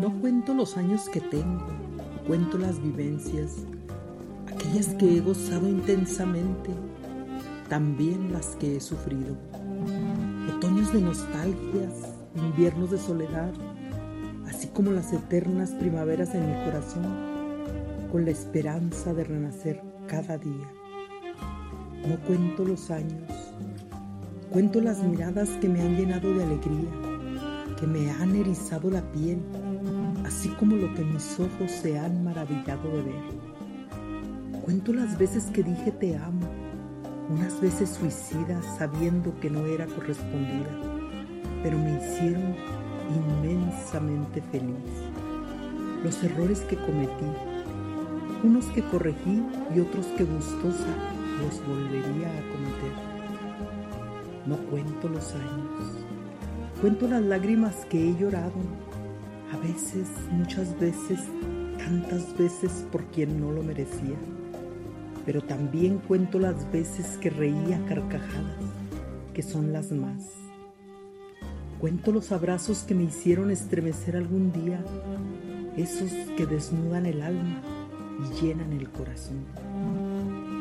No cuento los años que tengo, cuento las vivencias, aquellas que he gozado intensamente, también las que he sufrido. Otoños de nostalgias, inviernos de soledad, así como las eternas primaveras en mi corazón, con la esperanza de renacer cada día. No cuento los años, cuento las miradas que me han llenado de alegría, que me han erizado la piel, así como lo que mis ojos se han maravillado de ver. Cuento las veces que dije te amo, unas veces suicidas sabiendo que no era correspondida, pero me hicieron inmensamente feliz. Los errores que cometí, unos que corregí y otros que gustosa los volvería a cometer. No cuento los años, cuento las lágrimas que he llorado, a veces, muchas veces, tantas veces por quien no lo merecía, pero también cuento las veces que reía carcajadas, que son las más. Cuento los abrazos que me hicieron estremecer algún día, esos que desnudan el alma y llenan el corazón.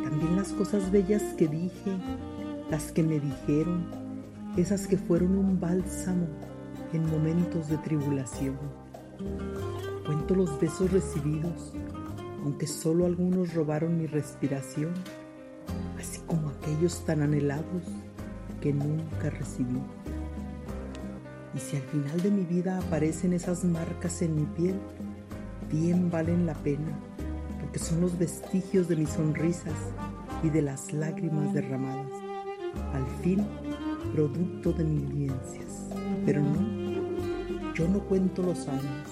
También las cosas bellas que dije, las que me dijeron, esas que fueron un bálsamo en momentos de tribulación. Cuento los besos recibidos, aunque solo algunos robaron mi respiración, así como aquellos tan anhelados que nunca recibí. Y si al final de mi vida aparecen esas marcas en mi piel, bien valen la pena, porque son los vestigios de mis sonrisas y de las lágrimas derramadas, al fin producto de mis vivencias. Pero no, yo no cuento los años,